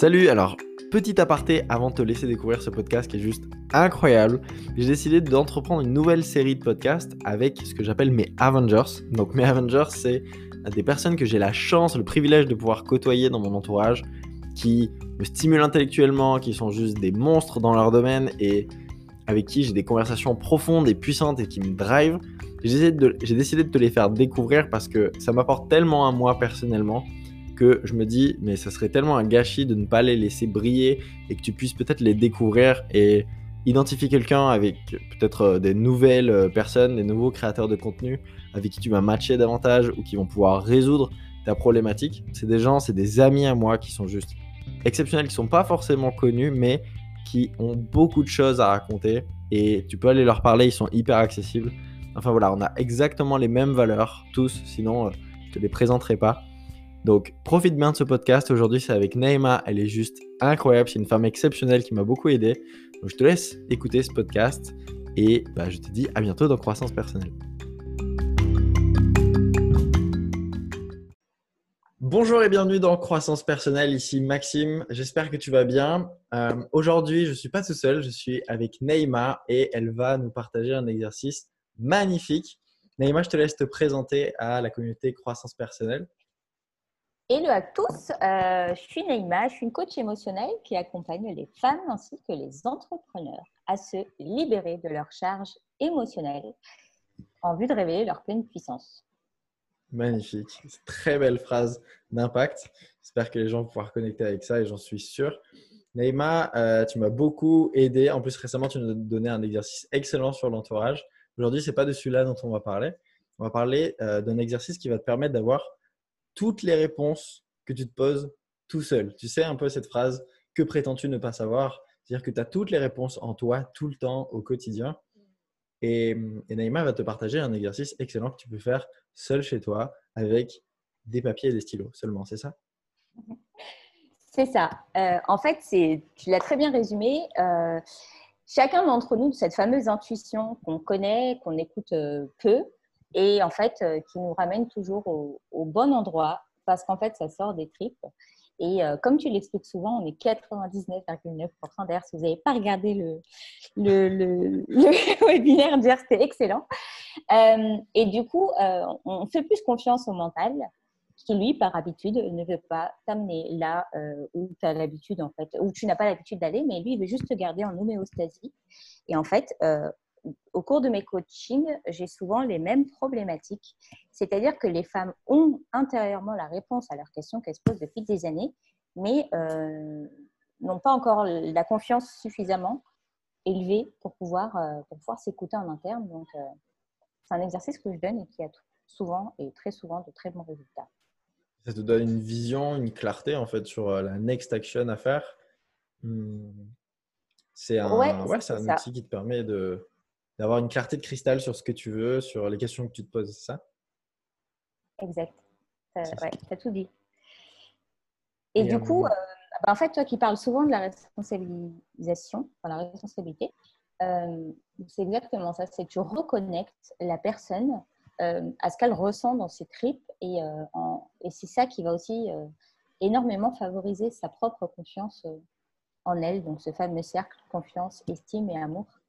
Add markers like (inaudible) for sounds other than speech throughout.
Salut, alors petit aparté avant de te laisser découvrir ce podcast qui est juste incroyable. J'ai décidé d'entreprendre une nouvelle série de podcasts avec ce que j'appelle mes Avengers. Donc mes Avengers, c'est des personnes que j'ai la chance, le privilège de pouvoir côtoyer dans mon entourage, qui me stimulent intellectuellement, qui sont juste des monstres dans leur domaine et avec qui j'ai des conversations profondes et puissantes et qui me drive. J'ai décidé, de te les faire découvrir parce que ça m'apporte tellement à moi personnellement que je me dis, mais ça serait tellement un gâchis de ne pas les laisser briller et que tu puisses peut-être les découvrir et identifier quelqu'un avec peut-être euh, des nouvelles euh, personnes, des nouveaux créateurs de contenu avec qui tu vas matcher davantage ou qui vont pouvoir résoudre ta problématique. C'est des gens, c'est des amis à moi qui sont juste exceptionnels, qui sont pas forcément connus, mais qui ont beaucoup de choses à raconter et tu peux aller leur parler, ils sont hyper accessibles. Enfin voilà, on a exactement les mêmes valeurs tous, sinon euh, je te les présenterai pas. Donc profite bien de ce podcast. Aujourd'hui, c'est avec Naïma. Elle est juste incroyable. C'est une femme exceptionnelle qui m'a beaucoup aidé. Donc je te laisse écouter ce podcast et bah, je te dis à bientôt dans Croissance Personnelle. Bonjour et bienvenue dans Croissance Personnelle. Ici Maxime. J'espère que tu vas bien. Euh, aujourd'hui, je ne suis pas tout seul. Je suis avec Naïma et elle va nous partager un exercice magnifique. Naïma, je te laisse te présenter à la communauté Croissance Personnelle. Hello à tous, euh, je suis Neima, je suis une coach émotionnelle qui accompagne les femmes ainsi que les entrepreneurs à se libérer de leur charge émotionnelle en vue de révéler leur pleine puissance. Magnifique, très belle phrase d'impact. J'espère que les gens vont pouvoir connecter avec ça et j'en suis sûr. Neima, euh, tu m'as beaucoup aidé. En plus, récemment, tu nous as donné un exercice excellent sur l'entourage. Aujourd'hui, ce n'est pas de celui-là dont on va parler. On va parler euh, d'un exercice qui va te permettre d'avoir toutes les réponses que tu te poses tout seul. Tu sais un peu cette phrase que prétends-tu ne pas savoir? C'est-à-dire que tu as toutes les réponses en toi tout le temps au quotidien. Et, et, Naïma va te partager un exercice excellent que tu peux faire seul chez toi avec des papiers et des stylos seulement, c'est ça? C'est ça. Euh, en fait, tu l'as très bien résumé. Euh, chacun d'entre nous, cette fameuse intuition qu'on connaît, qu'on écoute euh, peu, et en fait euh, qui nous ramène toujours au, bon endroit parce qu'en fait ça sort des tripes. Et euh, comme tu l'expliques souvent, on est 99,9% d'ailleurs. Si vous n'avez pas regardé le, (laughs) webinaire dire c'était excellent. Euh, et du coup, on fait plus confiance au mental qui, lui, par habitude, ne veut pas t'amener là où tu as l'habitude, en fait, où tu n'as pas l'habitude d'aller, mais lui, il veut juste te garder en homéostasie. Et en fait, au cours de mes coachings, j'ai souvent les mêmes problématiques. C'est-à-dire que les femmes ont intérieurement la réponse à leurs questions qu'elles se posent depuis des années, mais euh, n'ont pas encore la confiance suffisamment élevée pour pouvoir, euh, pouvoir s'écouter en interne. Donc, euh, c'est un exercice que je donne et qui a souvent et très souvent de très bons résultats. Ça te donne une vision, une clarté en fait sur la next action à faire? Hmm. C'est un, ouais, un outil qui te permet de, d'avoir une clarté de cristal sur ce que tu veux, sur les questions que tu te poses, c'est ça? Exact. Euh, ouais, tu as tout dit. Et, du coup, euh, bah, en fait, toi qui parles souvent de la responsabilisation, enfin, la responsabilité, euh, c'est exactement ça. C'est que tu reconnectes la personne à ce qu'elle ressent dans ses tripes et, et c'est ça qui va aussi énormément favoriser sa propre confiance en elle, donc ce fameux cercle confiance, estime et amour euh,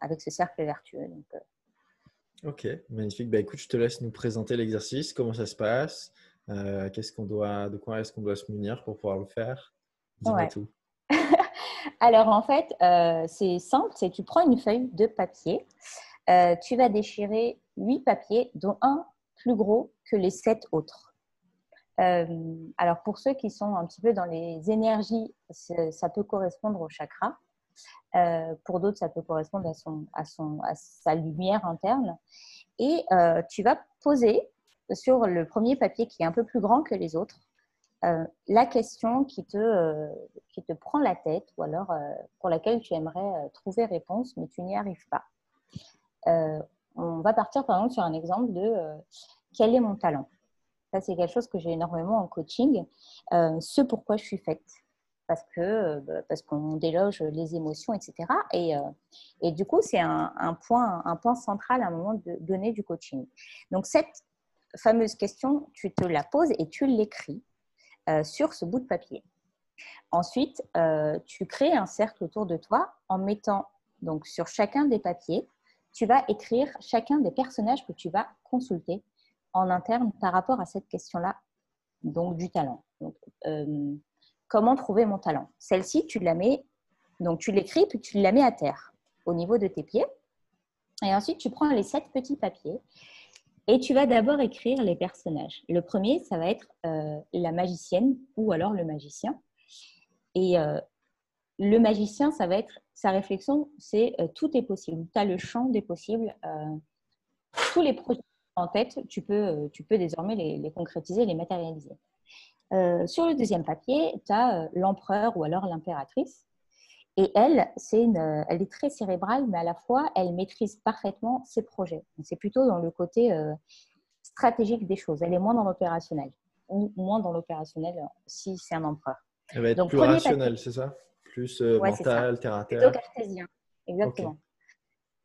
avec ce cercle vertueux. Donc, euh. Ok, magnifique. Bah, écoute, je te laisse nous présenter l'exercice, comment ça se passe, euh, qu'est-ce qu'on doit, de quoi est-ce qu'on doit se munir pour pouvoir le faire. Dis-moi tout. (laughs) Alors en fait, c'est simple, c'est tu prends une feuille de papier, tu vas déchirer huit papiers, dont un plus gros que les sept autres. alors pour ceux qui sont un petit peu dans les énergies, ça peut correspondre au chakra. Euh, pour d'autres, ça peut correspondre à, son, à, son, à sa lumière interne. Et euh, tu vas poser sur le premier papier qui est un peu plus grand que les autres euh, la question qui te, qui te prend la tête ou alors pour laquelle tu aimerais trouver réponse mais tu n'y arrives pas. on va partir par exemple sur un exemple de quel est mon talent? Ça, c'est quelque chose que j'ai énormément en coaching. ce pourquoi je suis faite parce que euh, bah, parce qu'on déloge les émotions, etc. Et, euh, et du coup, c'est un, point, un point central à un moment donné du coaching. Donc, cette fameuse question, tu te la poses et tu l'écris euh, sur ce bout de papier. Ensuite, tu crées un cercle autour de toi en mettant donc sur chacun des papiers, tu vas écrire chacun des personnages que tu vas consulter en interne par rapport à cette question-là, donc du talent. Euh, comment trouver mon talent Celle-ci, tu la mets, donc tu l'écris puis tu la mets à terre au niveau de tes pieds. Et ensuite, tu prends les sept petits papiers et tu vas d'abord écrire les personnages. Le premier, ça va être euh, la magicienne ou alors le magicien. Et euh, le magicien, ça va être sa réflexion, c'est euh, tout est possible. Tu as le champ des possibles. tous les projets en tête, tu peux, tu peux désormais les, les concrétiser, les matérialiser. Sur le deuxième papier, tu as l'empereur ou alors l'impératrice. Et elle, c'est une, elle est très cérébrale, mais à la fois, elle maîtrise parfaitement ses projets. C'est plutôt dans le côté euh, stratégique des choses. Elle est moins dans l'opérationnel, ou moins dans l'opérationnel euh, si c'est un empereur. Elle va être plus rationnelle, c'est ça? Plus euh, mental, terre à terre. Plutôt cartésien, exactement.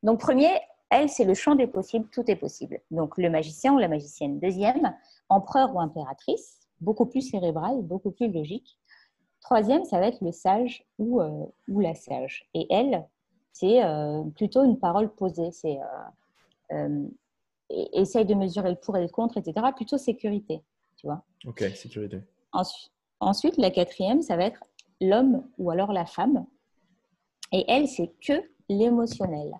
Donc, premier, elle, c'est le champ des possibles, tout est possible. Donc, le magicien ou la magicienne. Deuxième, empereur ou impératrice, beaucoup plus cérébral, beaucoup plus logique. Troisième, ça va être le sage ou, euh, ou la sage. Et elle, c'est euh, plutôt une parole posée. C'est euh, essaye de mesurer le pour et le contre, etc. Plutôt sécurité, tu vois. Ok, sécurité. ensuite, la quatrième, ça va être l'homme ou alors la femme. Et elle, c'est que l'émotionnel.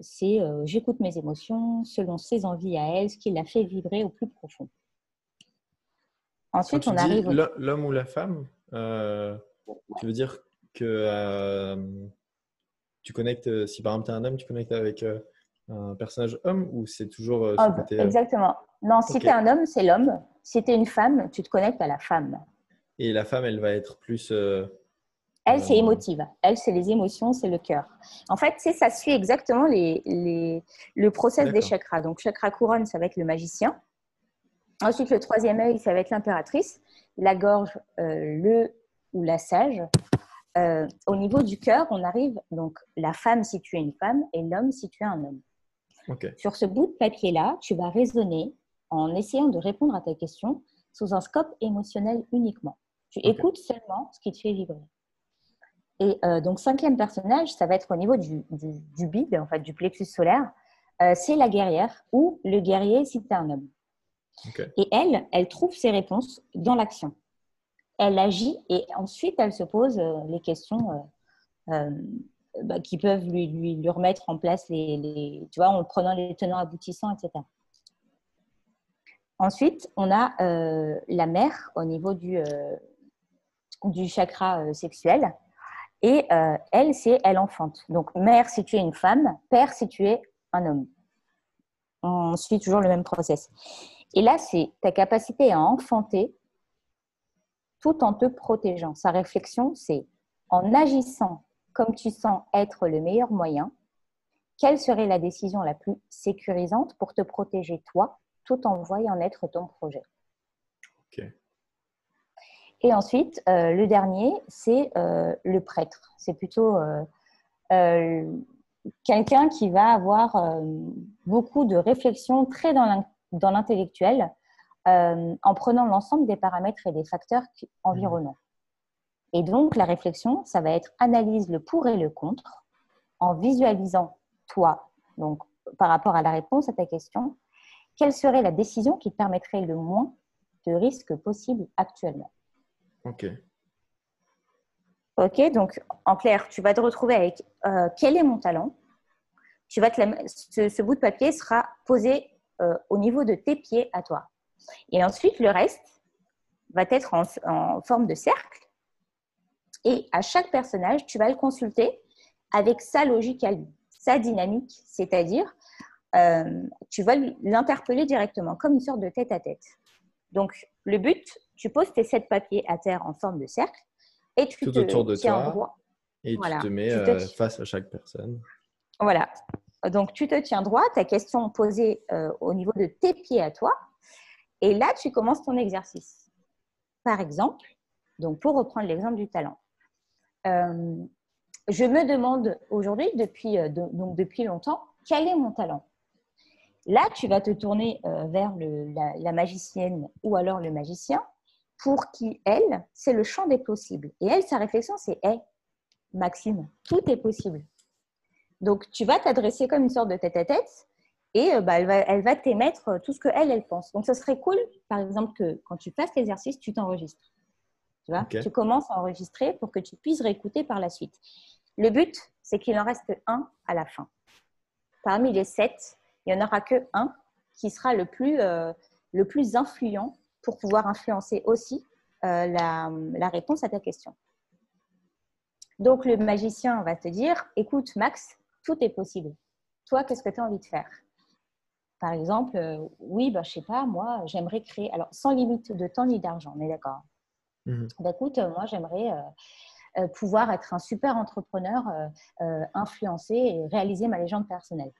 c'est j'écoute mes émotions selon ses envies à elle, ce qui la fait vibrer au plus profond. Ensuite, on arrive. L'homme ou la femme, euh, tu veux dire que euh, tu connectes, euh, si par exemple tu es un homme, tu connectes avec un personnage homme ou c'est toujours. exactement. Non, si tu es un homme, c'est l'homme. Si tu es une femme, tu te connectes à la femme. Et la femme, elle va être plus. Elle, c'est émotive. Elle, c'est les émotions, c'est le cœur. En fait, ça suit exactement les, les, le process des chakras. Donc, chakra couronne, ça va être le magicien. Ensuite, le troisième œil, ça va être l'impératrice. La gorge, euh, le ou la sage. Euh, au niveau du cœur, on arrive donc la femme si tu es une femme et l'homme si tu es un homme. Sur ce bout de papier-là, tu vas raisonner en essayant de répondre à ta question sous un scope émotionnel uniquement. Tu écoutes seulement ce qui te fait vibrer. Et euh, donc, cinquième personnage, ça va être au niveau du, du, bide, en fait, du plexus solaire. c'est la guerrière ou le guerrier si tu es un homme. Et elle, elle trouve ses réponses dans l'action. Elle agit et ensuite elle se pose euh, les questions euh, euh, bah, qui peuvent lui, lui, remettre en place les, tu vois, en prenant les tenants aboutissants, etc. Ensuite, on a la mère au niveau du, du chakra sexuel. Et elle, c'est elle enfante. Donc, mère si tu es une femme, père si tu es un homme. On suit toujours le même process. Et là, c'est ta capacité à enfanter tout en te protégeant. Sa réflexion, c'est en agissant comme tu sens être le meilleur moyen, quelle serait la décision la plus sécurisante pour te protéger toi, tout en voyant naître ton projet? Et ensuite, euh, le dernier, c'est euh, le prêtre. C'est plutôt euh, quelqu'un qui va avoir beaucoup de réflexions très dans dans l'intellectuel euh, en prenant l'ensemble des paramètres et des facteurs environnants. Et donc, la réflexion, ça va être analyse le pour et le contre en visualisant toi, donc par rapport à la réponse à ta question, quelle serait la décision qui te permettrait le moins de risques possible actuellement? Ok. Ok, donc en clair, tu vas te retrouver avec euh, quel est mon talent? Tu vas te ce, ce, bout de papier sera posé euh, au niveau de tes pieds à toi. Et ensuite, le reste va être en, forme de cercle. Et à chaque personnage, tu vas le consulter avec sa logique à lui, sa dynamique, c'est-à-dire euh, tu vas l'interpeller directement, comme une sorte de tête à tête. Donc, le but, tu poses tes sept papiers à terre en forme de cercle et tu Tout te autour de toi, droit. Et tu te mets euh, face à chaque personne. Voilà. Donc, tu te tiens droit, ta question posée euh, au niveau de tes pieds à toi. Et là, tu commences ton exercice. Par exemple, donc pour reprendre l'exemple du talent, euh, je me demande aujourd'hui, depuis, euh, depuis longtemps, quel est mon talent? Là, tu vas te tourner vers la, magicienne ou alors le magicien pour qui, elle, c'est le champ des possibles. Et elle, sa réflexion, c'est Hé, Maxime, tout est possible. Donc, tu vas t'adresser comme une sorte de tête-à-tête et euh, bah, elle va, t'émettre euh, tout ce qu'elle, elle pense. Donc, ce serait cool, par exemple, que quand tu fasses l'exercice, tu t'enregistres. Tu vois Tu commences à enregistrer pour que tu puisses réécouter par la suite. Le but, c'est qu'il en reste un à la fin. Parmi les sept, il n'y en aura que un qui sera le plus, euh, le plus influent pour pouvoir influencer aussi la, la réponse à ta question. Donc, le magicien va te dire, écoute, Max, tout est possible. Toi, qu'est-ce que tu as envie de faire? Par exemple, euh, oui, bah, je sais pas, moi, j'aimerais créer, alors sans limite de temps ni d'argent, on est d'accord. Mmh. Bah, écoute, euh, moi, j'aimerais euh, pouvoir être un super entrepreneur, influencer et réaliser ma légende personnelle.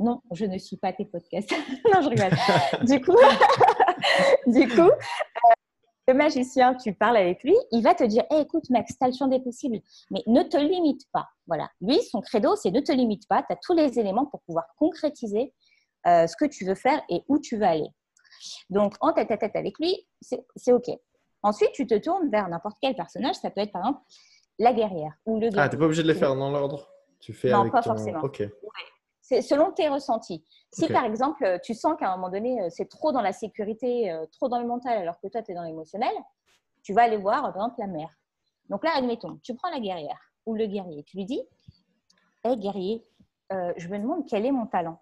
non, je ne suis pas tes podcasts. (laughs) non, je rigole. du coup, (laughs) du coup le magicien, tu parles avec lui, il va te dire écoute, Max, tu as le champ des possibles, mais ne te limite pas. Voilà. Lui, son credo, c'est ne te limite pas. Tu as tous les éléments pour pouvoir concrétiser euh, ce que tu veux faire et où tu veux aller. Donc, en tête à tête avec lui, c'est OK. Ensuite, tu te tournes vers n'importe quel personnage. Ça peut être, par exemple, la guerrière ou le guerrier. Ah, tu n'es pas obligé de les faire dans l'ordre Tu fais Non, pas forcément. OK. C'est selon tes ressentis. Si par exemple, euh, tu sens qu'à un moment donné, euh, c'est trop dans la sécurité, euh, trop dans le mental, alors que toi, tu es dans l'émotionnel, tu vas aller voir, par exemple, la mère. Donc là, admettons, tu prends la guerrière ou le guerrier. Tu lui dis Hé guerrier, je me demande quel est mon talent.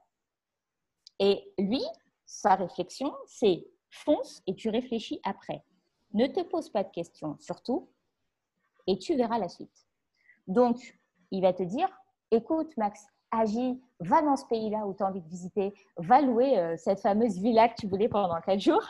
Et lui, sa réflexion, c'est fonce et tu réfléchis après. Ne te pose pas de questions, surtout, et tu verras la suite. Donc, il va te dire Écoute, Max, agis, va dans ce pays-là où tu as envie de visiter, va louer euh, cette fameuse villa que tu voulais pendant quatre jours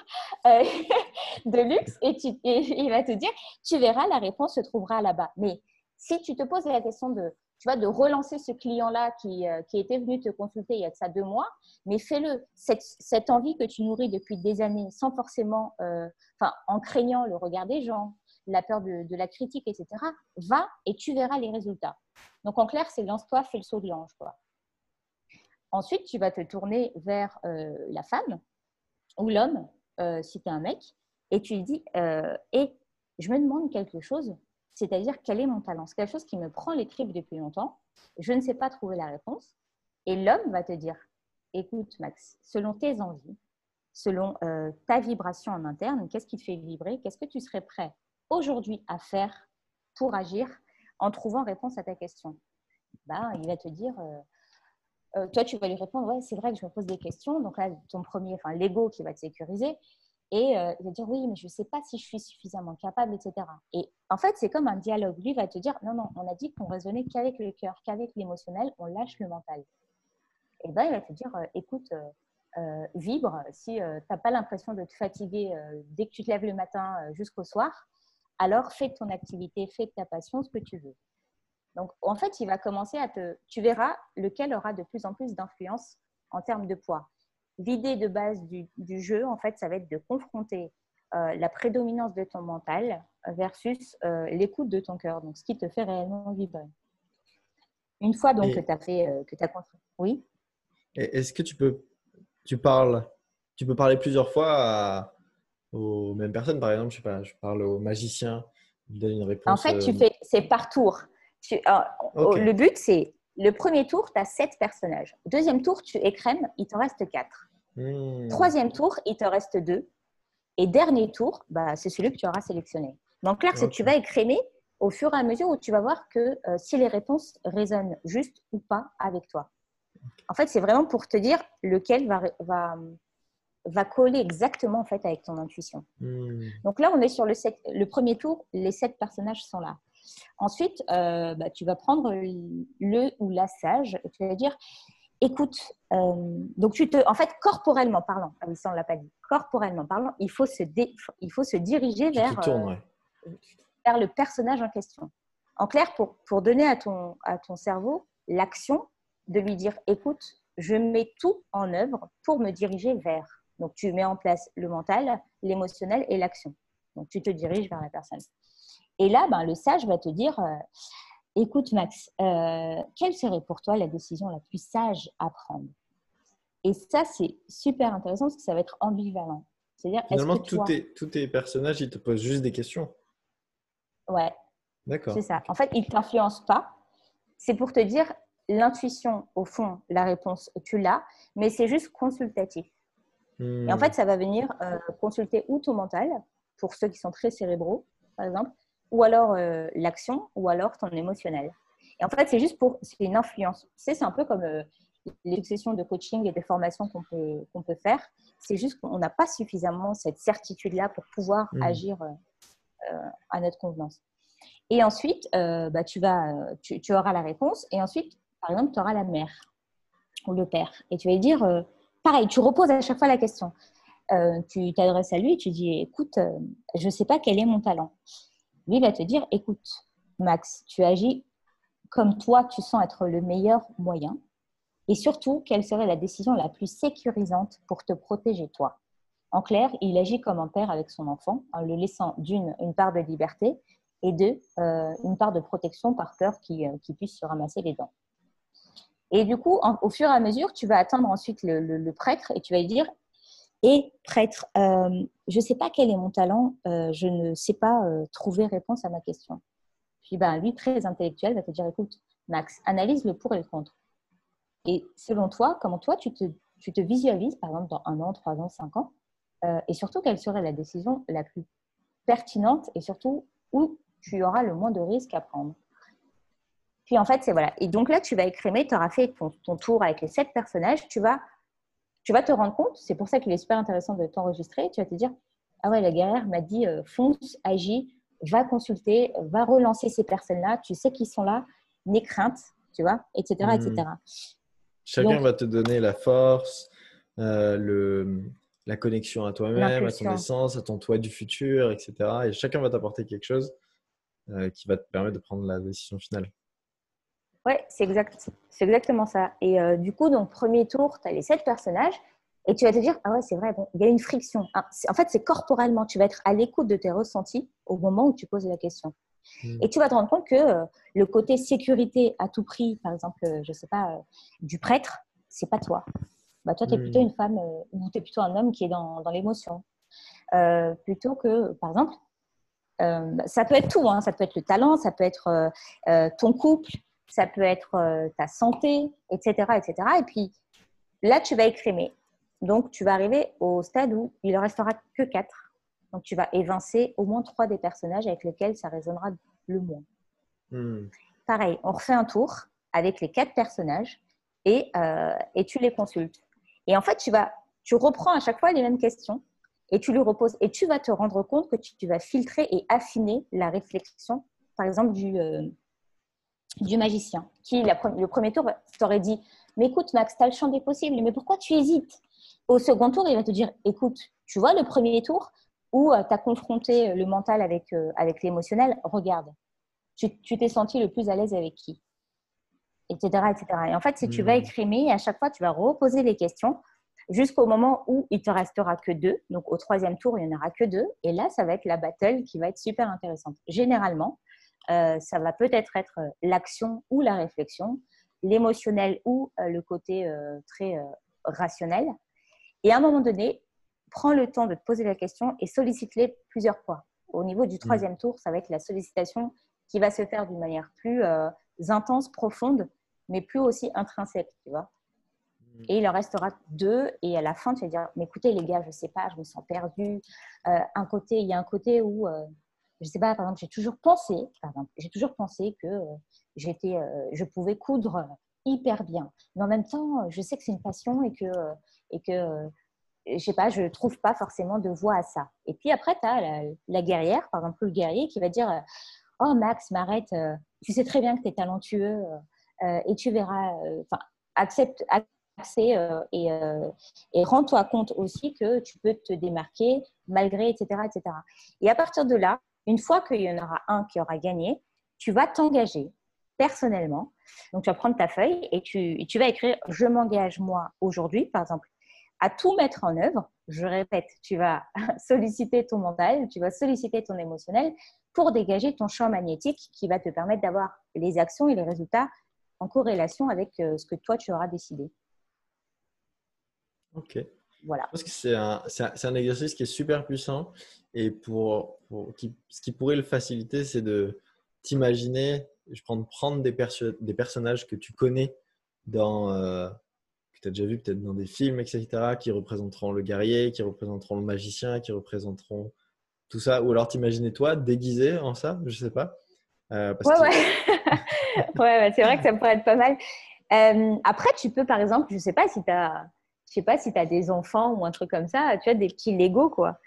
euh, (laughs) de luxe et, il va te dire, tu verras, la réponse se trouvera là-bas. Mais si tu te poses la question de, tu vois, de relancer ce client-là qui, euh, était venu te consulter il y a de ça deux mois, mais fais-le. Cette, envie que tu nourris depuis des années sans forcément, en craignant le regard des gens, la peur de, la critique, etc., va et tu verras les résultats. Donc, en clair, c'est lance-toi, fais le saut de l'ange. Ensuite, tu vas te tourner vers euh, la femme ou l'homme, euh, si tu es un mec, et tu lui dis euh, je me demande quelque chose, c'est-à-dire quel est mon talent C'est quelque chose qui me prend les tripes depuis longtemps, je ne sais pas trouver la réponse. Et l'homme va te dire Écoute, Max, selon tes envies, selon ta vibration en interne, qu'est-ce qui te fait vibrer? Qu'est-ce que tu serais prêt aujourd'hui à faire pour agir en trouvant réponse à ta question. Bah, il va te dire, euh, euh, toi, tu vas lui répondre, ouais, c'est vrai que je me pose des questions. Donc là, ton premier, enfin, l'ego qui va te sécuriser. Et euh, il va dire, oui, mais je ne sais pas si je suis suffisamment capable, etc. Et en fait, c'est comme un dialogue. Lui va te dire, non, non, on a dit qu'on raisonnait qu'avec le cœur, qu'avec l'émotionnel, on lâche le mental. Et ben, il va te dire, écoute, vibre. Si tu n'as pas l'impression de te fatiguer dès que tu te lèves le matin jusqu'au soir, alors fais de ton activité, fais de ta passion ce que tu veux. Donc, en fait, il va commencer à te. Tu verras lequel aura de plus en plus d'influence en termes de poids. L'idée de base du, jeu, en fait, ça va être de confronter euh, la prédominance de ton mental versus euh, l'écoute de ton cœur, donc ce qui te fait réellement vibrer. Une fois donc que tu as fait, euh, que tu as construit. Oui? Est-ce que tu peux, tu parles, tu peux parler plusieurs fois à, aux mêmes personnes. Par exemple, je sais pas, je parle au magicien, il donne une réponse. En fait, tu euh, fais, c'est par tour. Tu, euh, Le but, c'est le premier tour, tu as sept personnages. Deuxième tour, tu écrèmes, il te reste quatre. Hmm. Troisième tour, il te reste deux. Et dernier tour, bah, c'est celui que tu auras sélectionné. Donc là, c'est que tu vas écrémer au fur et à mesure où tu vas voir que euh, si les réponses résonnent juste ou pas avec toi. En fait, c'est vraiment pour te dire lequel va, va, va coller exactement en fait avec ton intuition. Hmm. Donc là, on est sur le, le premier tour, les sept personnages sont là. Ensuite, euh, bah, tu vas prendre le ou la sage et tu vas dire, écoute, euh, donc tu te, en fait, corporellement parlant, ah oui, ça on l'a pas dit, corporellement parlant, il faut se, il faut se diriger vers, euh, vers le personnage en question. En clair, pour, pour donner à ton, à ton cerveau l'action de lui dire, écoute, je mets tout en œuvre pour me diriger vers. Donc, tu mets en place le mental, l'émotionnel et l'action. Donc, tu te diriges vers la personne. Et là, ben, le sage va te dire, euh, écoute Max, euh, quelle serait pour toi la décision la plus sage à prendre? Et ça, c'est super intéressant parce que ça va être ambivalent. C'est-à-dire, Finalement, tous, tes, tous tes personnages, ils te posent juste des questions. Ouais. D'accord. C'est ça. En fait, ils ne t'influencent pas. C'est pour te dire, l'intuition, au fond, la réponse, tu l'as, mais c'est juste consultatif. Et en Hmm. fait, ça va venir euh, consulter ou ton mental, pour ceux qui sont très cérébraux, par exemple, ou alors euh, l'action, ou alors ton émotionnel. Et en fait, c'est juste pour, c'est une influence. C'est un peu comme euh, les successions de coaching et de formations qu'on peut, qu'on peut faire. C'est juste qu'on n'a pas suffisamment cette certitude-là pour pouvoir Mm. agir euh, à notre convenance. Et ensuite, bah, tu, vas, tu, tu auras la réponse. Et ensuite, par exemple, tu auras la mère ou le père. Et tu vas lui dire, pareil, tu reposes à chaque fois la question. Euh, tu t'adresses à lui tu dis, écoute, euh, je ne sais pas quel est mon talent. Lui va te dire, écoute, Max, tu agis comme toi, tu sens être le meilleur moyen. Et surtout, quelle serait la décision la plus sécurisante pour te protéger toi? En clair, il agit comme un père avec son enfant, en le laissant d'une, une part de liberté et deux, euh, une part de protection par peur qu'il puisse se ramasser les dents. Et du coup, au fur et à mesure, tu vas attendre ensuite le, prêtre et tu vas lui dire Et prêtre, euh, je ne sais pas quel est mon talent, euh, je ne sais pas euh, trouver réponse à ma question. Puis ben, lui, très intellectuel, va te dire Écoute, Max, analyse le pour et le contre. Et selon toi, comment toi, tu te, tu te visualises, par exemple, dans un an, trois ans, cinq ans, et surtout, quelle serait la décision la plus pertinente et surtout où tu auras le moins de risques à prendre? Puis en fait, c'est voilà. Et donc là, tu vas écrémer, tu auras fait ton, ton tour avec les sept personnages, tu vas, tu vas te rendre compte, c'est pour ça qu'il est super intéressant de t'enregistrer, tu vas te dire, ah ouais, la guerrière m'a dit, euh, fonce, agis, va consulter, va relancer ces personnes-là, tu sais qu'ils sont là, n'aie crainte, tu vois, etc. Etc. Chacun Donc- va te donner la force, euh, le, la connexion à toi-même, à ton essence, à ton toi du futur, etc. Et chacun va t'apporter quelque chose euh, qui va te permettre de prendre la décision finale. Ouais, c'est exact, c'est exactement ça. Et euh, du coup, donc premier tour, tu as les sept personnages et tu vas te dire ah ouais, c'est vrai, bon, il y a une friction. Ah, en fait, c'est corporellement, tu vas être à l'écoute de tes ressentis au moment où tu poses la question. Mm. Et tu vas te rendre compte que euh, le côté sécurité à tout prix, par exemple, euh, je sais pas, euh, du prêtre, c'est pas toi. Bah, toi, tu es plutôt une femme ou tu es plutôt un homme qui est dans, dans l'émotion. Plutôt que, par exemple, bah, ça peut être tout, hein. ça peut être le talent, ça peut être ton couple, ça peut être euh, ta santé, etc., etc. Et puis là, tu vas écrémer. Donc, tu vas arriver au stade où il ne restera que quatre. Donc, tu vas évincer au moins trois des personnages avec lesquels ça résonnera le moins. Mm. Pareil, on refait un tour avec les quatre personnages et, euh, et tu les consultes. Et en fait, tu, vas, tu reprends à chaque fois les mêmes questions et tu lui reposes. Et tu vas te rendre compte que tu, tu vas filtrer et affiner la réflexion, par exemple, du, euh, du magicien, qui, la le premier tour, t'aurait dit Mais écoute, Max, tu as le champ des possibles, mais pourquoi tu hésites? Au second tour, il va te dire Écoute, tu vois le premier tour où tu as confronté le mental avec, euh, avec l'émotionnel, regarde, tu t'es senti le plus à l'aise avec qui? Etc., etc. Et en fait, si tu Hmm. vas écrimer, à chaque fois, tu vas reposer les questions jusqu'au moment où il te restera que deux. Donc, au troisième tour, il n'y en aura que deux. Et là, ça va être la battle qui va être super intéressante. Généralement, euh, ça va peut-être être euh, l'action ou la réflexion, l'émotionnel ou euh, le côté euh, très rationnel. Et à un moment donné, prends le temps de te poser la question et sollicite-les plusieurs fois. Au niveau du troisième tour, ça va être la sollicitation qui va se faire d'une manière plus intense, profonde, mais plus aussi intrinsèque, tu vois. Et il en restera deux. Et à la fin, tu vas dire, mais écoutez les gars, je sais pas, je me sens perdue. Euh, un côté, il y a un côté où, euh, je sais pas, par exemple, j'ai toujours pensé, j'ai toujours pensé que euh, j'étais, euh, je pouvais coudre euh, hyper bien. Mais en même temps, je sais que c'est une passion et que, et que je sais pas, je trouve pas forcément de voie à ça. Et puis après, tu as la, guerrière, par exemple, le guerrier qui va dire, oh Max, m'arrête, tu sais très bien que tu es talentueux et tu verras, enfin, accepte, accès et, et rends-toi compte aussi que tu peux te démarquer malgré, etc., etc. Et à partir de là, une fois qu'il y en aura un qui aura gagné, tu vas t'engager personnellement. Donc, tu vas prendre ta feuille et tu, vas écrire « Je m'engage, moi, aujourd'hui », par exemple, à tout mettre en œuvre. Je répète, tu vas (laughs) solliciter ton mental, tu vas solliciter ton émotionnel pour dégager ton champ magnétique qui va te permettre d'avoir les actions et les résultats en corrélation avec euh, ce que toi, tu auras décidé. Ok. Voilà. Je pense que c'est un, un, un, exercice qui est super puissant et pour, qui, ce qui pourrait le faciliter, c'est de t'imaginer, je prends prendre des, des personnages que tu connais dans, euh, que tu as déjà vu peut-être dans des films, etc., qui représenteront le guerrier, qui représenteront le magicien, qui représenteront tout ça, ou alors t'imaginer toi déguisé en ça, je sais pas. Euh, (laughs) ouais, ouais. c'est vrai que ça pourrait être pas mal. Euh, après, tu peux, par exemple, je sais pas si tu as, je sais pas si tu as des enfants ou un truc comme ça, tu as des petits Lego, quoi.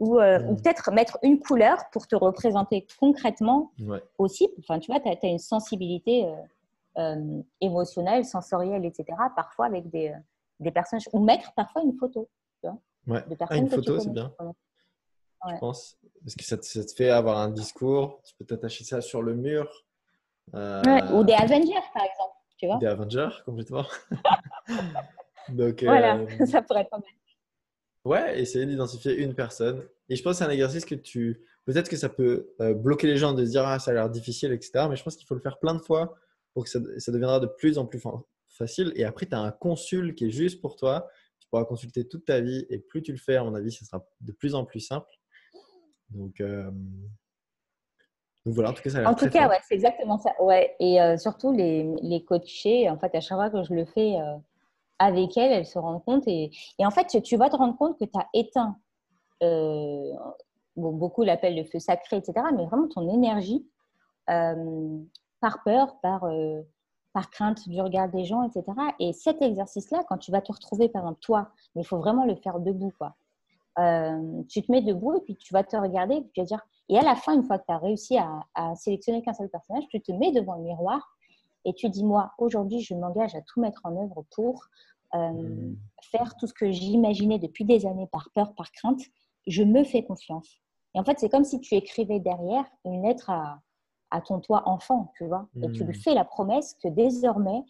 Ou, euh, ou peut-être mettre une couleur pour te représenter concrètement aussi. Enfin, tu vois, tu as, une sensibilité émotionnelle, sensorielle, etc. Parfois avec des, des personnes, ou mettre parfois une photo. Tu vois, de ah, une photo, c'est bien je pense. Parce que ça te, fait avoir un discours. Tu peux t'attacher ça sur le mur. Euh, ou des Avengers, par exemple. Tu vois des Avengers, complètement. (laughs) Donc, voilà, euh, (laughs) ça pourrait être pas mal. Ouais, essayer d'identifier une personne. Et je pense que c'est un exercice que tu. Peut-être que ça peut euh, bloquer les gens de se dire ah, ça a l'air difficile, etc. Mais je pense qu'il faut le faire plein de fois pour que ça, ça deviendra de plus en plus facile. Et après, tu as un consul qui est juste pour toi. Tu pourras consulter toute ta vie. Et plus tu le fais, à mon avis, ce sera de plus en plus simple. Donc, euh, donc voilà, en tout cas, ça a En tout cas, ouais, c'est exactement ça. Ouais. Et euh, surtout, les, les coachés, en fait, à chaque fois que je le fais euh, avec elles, elles se rendent compte. Et, et en fait, tu, vas te rendre compte que tu as éteint, bon, beaucoup l'appellent le feu sacré, etc., mais vraiment ton énergie par peur, par, par crainte du regard des gens, etc. Et cet exercice-là, quand tu vas te retrouver, par exemple, toi, mais il faut vraiment le faire debout, quoi. Euh, tu te mets debout et puis tu vas te regarder et puis dire. Et à la fin, une fois que tu as réussi à, sélectionner qu'un seul personnage, tu te mets devant le miroir et tu dis Moi, aujourd'hui, je m'engage à tout mettre en œuvre pour euh, hmm. faire tout ce que j'imaginais depuis des années par peur, par crainte. Je me fais confiance. Et en fait, c'est comme si tu écrivais derrière une lettre à, à ton toi enfant, tu vois. Et tu lui hmm. fais la promesse que désormais,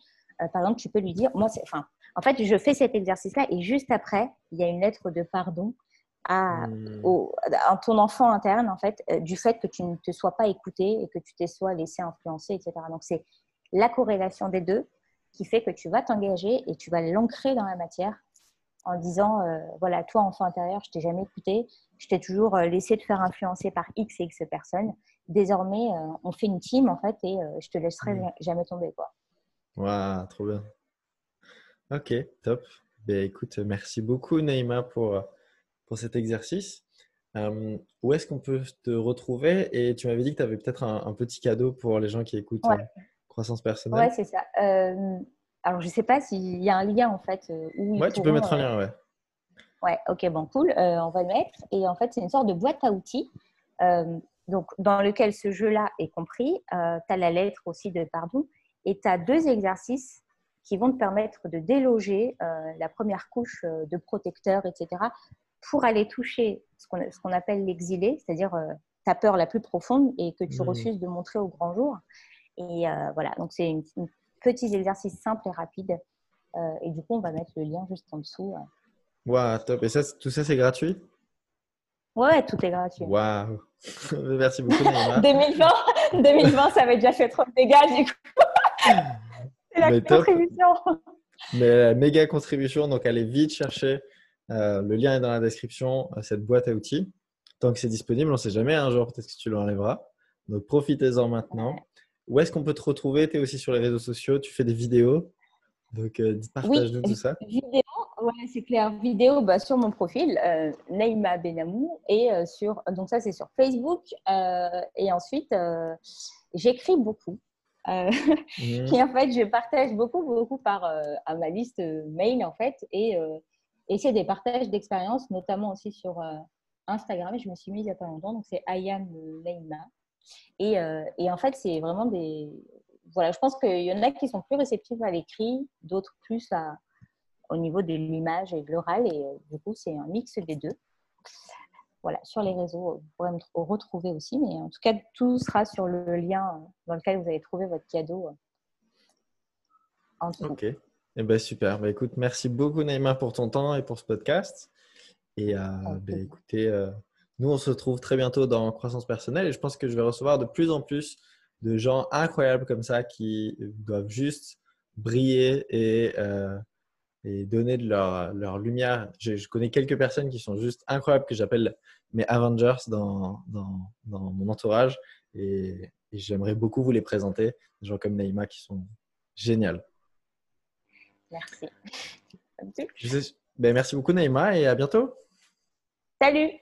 euh, par exemple, tu peux lui dire Moi, enfin, en fait, je fais cet exercice-là et juste après, il y a une lettre de pardon à, hmm. ton enfant interne, en fait, euh, du fait que tu ne te sois pas écouté et que tu t'es soit laissé influencer, etc. Donc, c'est la corrélation des deux qui fait que tu vas t'engager et tu vas l'ancrer dans la matière en disant euh, voilà, toi, enfant intérieur, je t'ai jamais écouté, je t'ai toujours euh, laissé te faire influencer par X et X personnes. Désormais, on fait une team, en fait, et je te laisserai hmm. jamais tomber, quoi. Waouh, trop bien. Ok, top. Ben, écoute, merci beaucoup, Naïma, pour pour cet exercice. Euh, où est-ce qu'on peut te retrouver? Et tu m'avais dit que tu avais peut-être un, petit cadeau pour les gens qui écoutent euh, Croissance personnelle. Ouais, c'est ça. Euh, alors, je ne sais pas s'il y a un lien en fait. Où ouais, tu peux mettre un lien, ouais. Ouais, ok, bon, cool. on va le mettre. Et en fait, c'est une sorte de boîte à outils. donc, dans lequel ce jeu-là est compris. tu as la lettre aussi de pardon. Et tu as deux exercices qui vont te permettre de déloger la première couche de protecteur, etc., pour aller toucher ce qu'on appelle l'exilé, c'est-à-dire euh, ta peur la plus profonde et que tu mmh. refuses de montrer au grand jour. Et euh, voilà, donc c'est un petit exercice simple et rapide. Euh, et du coup, on va mettre le lien juste en dessous. Waouh, top. Et ça, tout ça, c'est gratuit? Ouais, tout est gratuit. Waouh. (laughs) Merci beaucoup, 2020, 2020, ça avait déjà fait trop de dégâts, du coup. (laughs) c'est la contribution. Mais méga contribution, donc allez vite chercher euh, le lien est dans la description, euh, cette boîte à outils. Tant que c'est disponible, on ne sait jamais, un jour peut-être que tu l'enlèveras. Donc profitez-en maintenant. Où est-ce qu'on peut te retrouver? Tu es aussi sur les réseaux sociaux, tu fais des vidéos. Donc euh, partage-nous tout ça. (laughs) Vidéo, ouais, c'est clair. Vidéo bah, sur mon profil, euh, Naïma Benamou. Et sur, donc ça, c'est sur Facebook. et ensuite, j'écris beaucoup. Mmh. (laughs) et en fait, je partage beaucoup, beaucoup par à ma liste mail en fait. Et et c'est des partages d'expériences, notamment aussi sur euh, Instagram. Je me suis mise il n'y a pas longtemps, donc c'est Ayam Leima. Et, euh, et, en fait, c'est vraiment des. Voilà, je pense qu'il y en a qui sont plus réceptifs à l'écrit, d'autres plus à, au niveau de l'image et de l'oral. Et euh, du coup, c'est un mix des deux. Voilà, sur les réseaux, vous pourrez me retrouver aussi. Mais en tout cas, tout sera sur le lien dans lequel vous avez trouvé votre cadeau. En ok. Eh ben, super. Ben, écoute, merci beaucoup, Naïma, pour ton temps et pour ce podcast. Et euh, ben, écoutez, euh, nous, on se retrouve très bientôt dans Croissance personnelle et je pense que je vais recevoir de plus en plus de gens incroyables comme ça qui doivent juste briller et, euh, et donner de leur, leur lumière. Je, je, connais quelques personnes qui sont juste incroyables que j'appelle mes Avengers dans, dans, dans mon entourage et, et j'aimerais beaucoup vous les présenter. Des gens comme Naïma qui sont géniales. Merci. Je sais, ben merci beaucoup Naïma et à bientôt. Salut